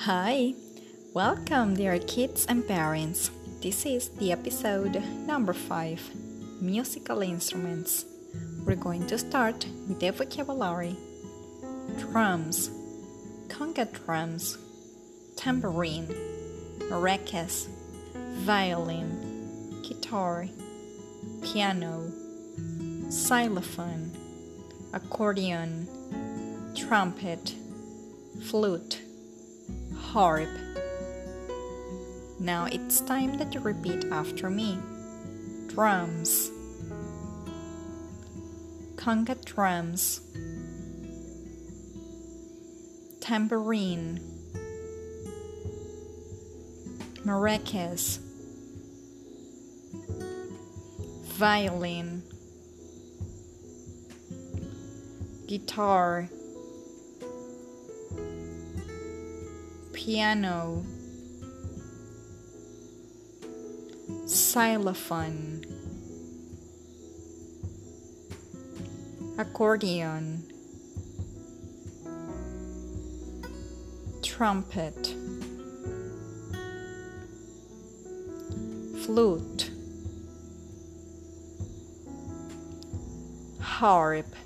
Hi, welcome, dear kids and parents. This is the episode number 5 Musical Instruments. We're going to start with the vocabulary. Drums, conga drums, tambourine, maracas, violin, guitar, piano, xylophone, accordion, trumpet, flute harp. Now it's time that you repeat after me. Drums, conga drums, tambourine, maracas, violin, guitar piano, xylophone, accordion, trumpet, flute, harp.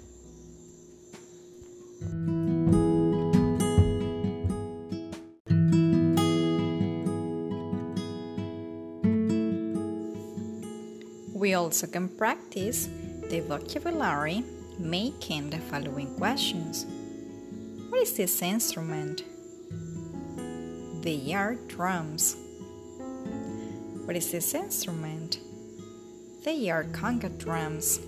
We also can practice the vocabulary making the following questions. What is this instrument? They are drums. What is this instrument? They are conga drums.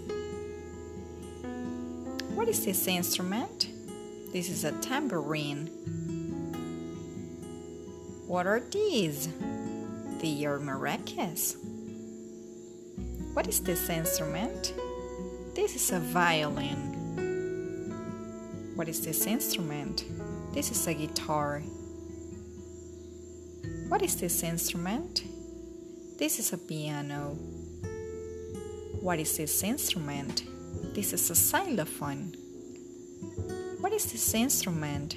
What is this instrument? This is a tambourine. What are these? They are maracas. What is this instrument? This is a violin. What is this instrument? This is a guitar. What is this instrument? This is a piano. What is this instrument? This is a xylophone. What is this instrument?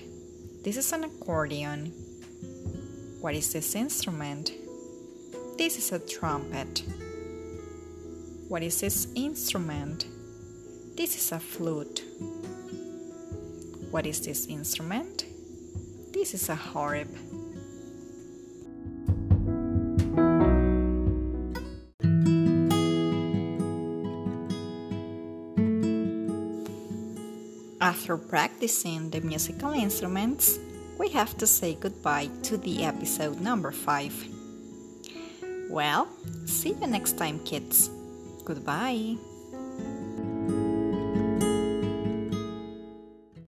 This is an accordion. What is this instrument? This is a trumpet. What is this instrument? This is a flute. What is this instrument? This is a harp. After practicing the musical instruments, we have to say goodbye to the episode number 5. Well, see you next time, kids. Goodbye.